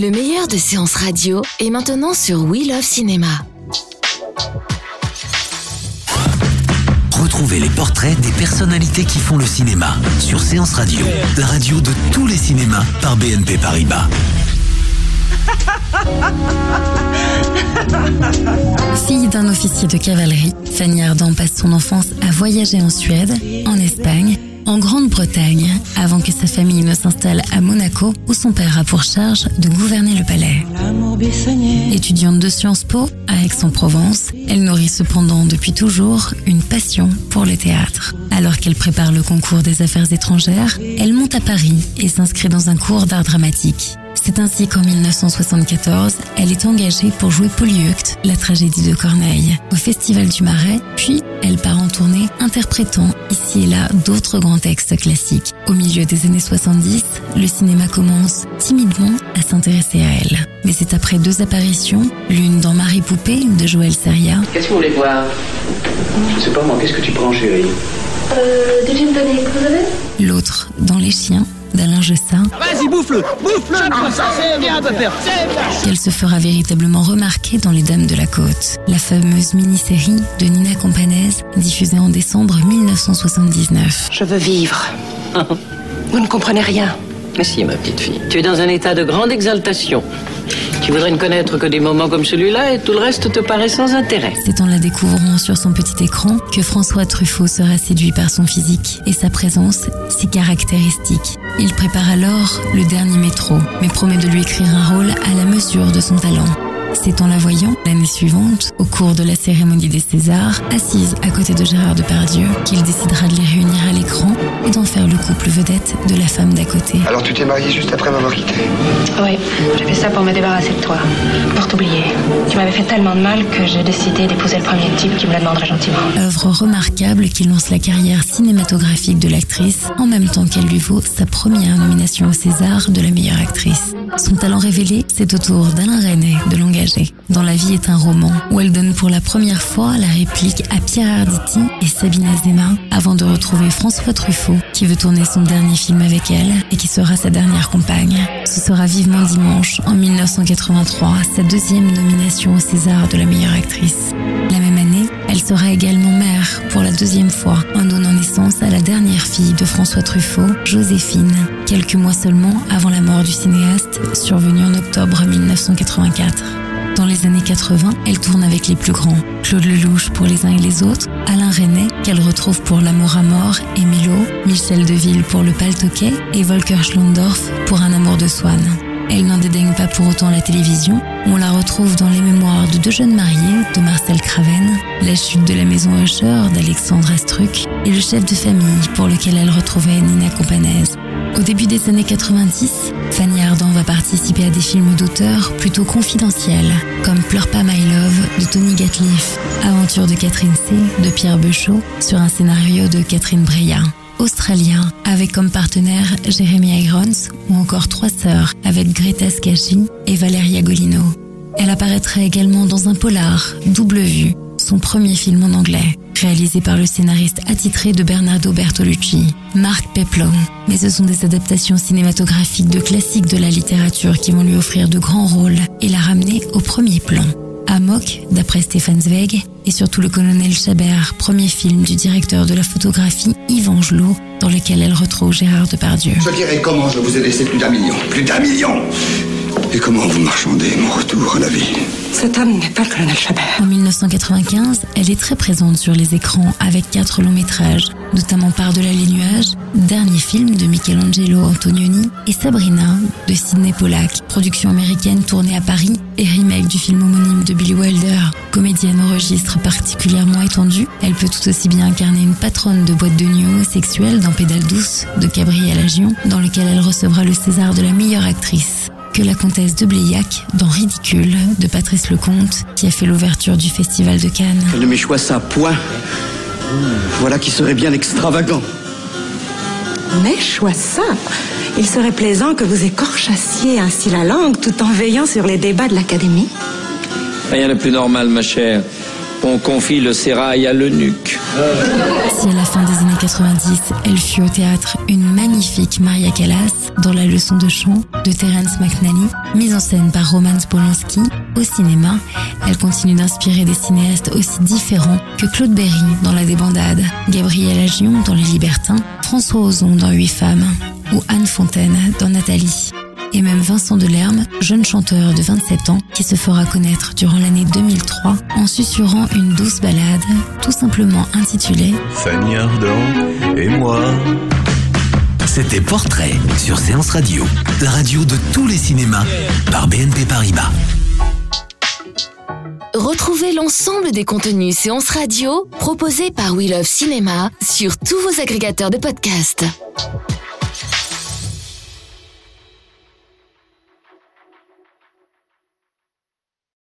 Le meilleur de séances radio est maintenant sur We Love Cinéma. Retrouvez les portraits des personnalités qui font le cinéma sur Séance Radio, la radio de tous les cinémas par BNP Paribas. Fille d'un officier de cavalerie, Fanny Ardant passe son enfance à voyager en Suède, en Espagne, en Grande-Bretagne, avant que sa famille ne s'installe à Monaco, où son père a pour charge de gouverner le palais. Étudiante de Sciences Po à Aix-en-Provence, elle nourrit cependant depuis toujours une passion pour le théâtre. Alors qu'elle prépare le concours des affaires étrangères, elle monte à Paris et s'inscrit dans un cours d'art dramatique. C'est ainsi qu'en 1974, elle est engagée pour jouer Polyeucte, la tragédie de Corneille, au Festival du Marais, puis elle part en tournée interprétant ici et là d'autres grands textes classiques. Au milieu des années 70, le cinéma commence timidement à s'intéresser à elle. Mais c'est après deux apparitions, l'une dans Marie Poupée de Joël Seria, Qu'est-ce que vous voulez voir? Je sais pas moi, qu'est-ce que tu prends chérie? Euh, des gin tonic, vous avez l'autre dans Les Chiens d'Alain Gessin, Vas-y, bouffe-le Bouffe-le Ça c'est bien un peu faire qu'elle se fera véritablement remarquer dans Les Dames de la Côte, la fameuse mini-série de Nina Companese diffusée en décembre 1979. Je veux vivre. Vous ne comprenez rien. Mais si, ma petite fille. Tu es dans un état de grande exaltation. Tu voudrais ne connaître que des moments comme celui-là et tout le reste te paraît sans intérêt. C'est en la découvrant sur son petit écran que François Truffaut sera séduit par son physique et sa présence si caractéristique. Il prépare alors le dernier métro, mais promet de lui écrire un rôle à la mesure de son talent. C'est en la voyant, l'année suivante, au cours de la cérémonie des Césars, assise à côté de Gérard Depardieu, qu'il décidera de les réunir à l'écran et d'en faire le couple vedette de la femme d'à côté. Alors tu t'es marié juste après m'avoir quitté? Oui, ça pour me débarrasser de toi. Pour t'oublier. Tu m'avais fait tellement de mal que j'ai décidé d'épouser le premier type qui me la demanderait gentiment. Œuvre remarquable qui lance la carrière cinématographique de l'actrice en même temps qu'elle lui vaut sa première nomination au César de la meilleure actrice. Son talent révélé, c'est au tour d'Alain Resnais de l'engager. Dans La vie est un roman, où elle donne pour la première fois la réplique à Pierre Arditi et Sabine Azema avant de retrouver François Truffaut qui veut tourner son dernier film avec elle et qui sera sa dernière compagne. Ce sera vivement dimanche en 1983, sa deuxième nomination au César de la meilleure actrice. La même année, elle sera également mère pour la deuxième fois à la dernière fille de François Truffaut, Joséphine, quelques mois seulement avant la mort du cinéaste, survenue en octobre 1984. Dans les années 80, elle tourne avec les plus grands. Claude Lelouch pour Les uns et les autres, Alain Resnais, qu'elle retrouve pour L'amour à mort et Michel Deville pour Le Paltoquet et Volker Schlondorf pour Un amour de Swann. Elle n'en dédaigne pas pour autant la télévision. On la retrouve dans Les mémoires de deux jeunes mariés de Marcel Craven, La chute de la maison Usher d'Alexandre Astruc et Le chef de famille pour lequel elle retrouvait Nina Companese. Au début des années 90, Fanny Ardant va participer à des films d'auteur plutôt confidentiels, comme Pleure pas My Love de Tony Gatliff, Aventure de Catherine C de Pierre Beuchot sur un scénario de Catherine Breillat. Australien, avec comme partenaire Jeremy Irons ou encore Trois Sœurs avec Greta Scacchi et Valeria Golino. Elle apparaîtra également dans un polar, Double Vue, son premier film en anglais, réalisé par le scénariste attitré de Bernardo Bertolucci, Marc Peplow. Mais ce sont des adaptations cinématographiques de classiques de la littérature qui vont lui offrir de grands rôles et la ramener au premier plan. Amok, d'après Stéphane Zweig, et surtout le colonel Chabert, premier film du directeur de la photographie Yves Angelot, dans lequel elle retrouve Gérard Depardieu. Je dirais comment je vous ai laissé plus d'un million. Plus d'un million Et comment vous marchandez mon retour à la vie Cet homme n'est pas le colonel Chabert. En 1995, elle est très présente sur les écrans avec quatre longs métrages, notamment Par-delà les nuages, dernier film de Michelangelo Antonioni, et Sabrina de Sidney Pollack, production américaine tournée à Paris et remake du film homonyme de Billy Wilder. Comédienne au registre particulièrement étendu, elle peut tout aussi bien incarner une patronne de boîte de nuit homosexuelle dans Pédale douce de Gabrielle Agion, dans lequel elle recevra le César de la meilleure actrice que la comtesse de Bléac dans Ridicule de Patrice Lecomte qui a fait l'ouverture du festival de Cannes. Elle ne m'échoit ça, point. Voilà qui serait bien extravagant. N'échois ça Il serait plaisant que vous écorchassiez ainsi la langue tout en veillant sur les débats de l'Académie. Rien de plus normal, ma chère. On confie le sérail à l'eunuque. Si à la fin des années 90, elle fut au théâtre une magnifique Maria Callas dans La leçon de chant de Terence McNally, mise en scène par Roman Polanski, au cinéma, elle continue d'inspirer des cinéastes aussi différents que Claude Berry dans La débandade, Gabriel Agion dans Les Libertins, François Ozon dans Huit femmes ou Anne Fontaine dans Nathalie et même Vincent Delerme, jeune chanteur de 27 ans qui se fera connaître durant l'année 2003 en susurrant une douce balade tout simplement intitulée Fanny Ardant et moi. C'était Portrait sur Séance Radio, la radio de tous les cinémas par BNP Paribas. Retrouvez l'ensemble des contenus séances radio proposés par We Love Cinéma sur tous vos agrégateurs de podcasts.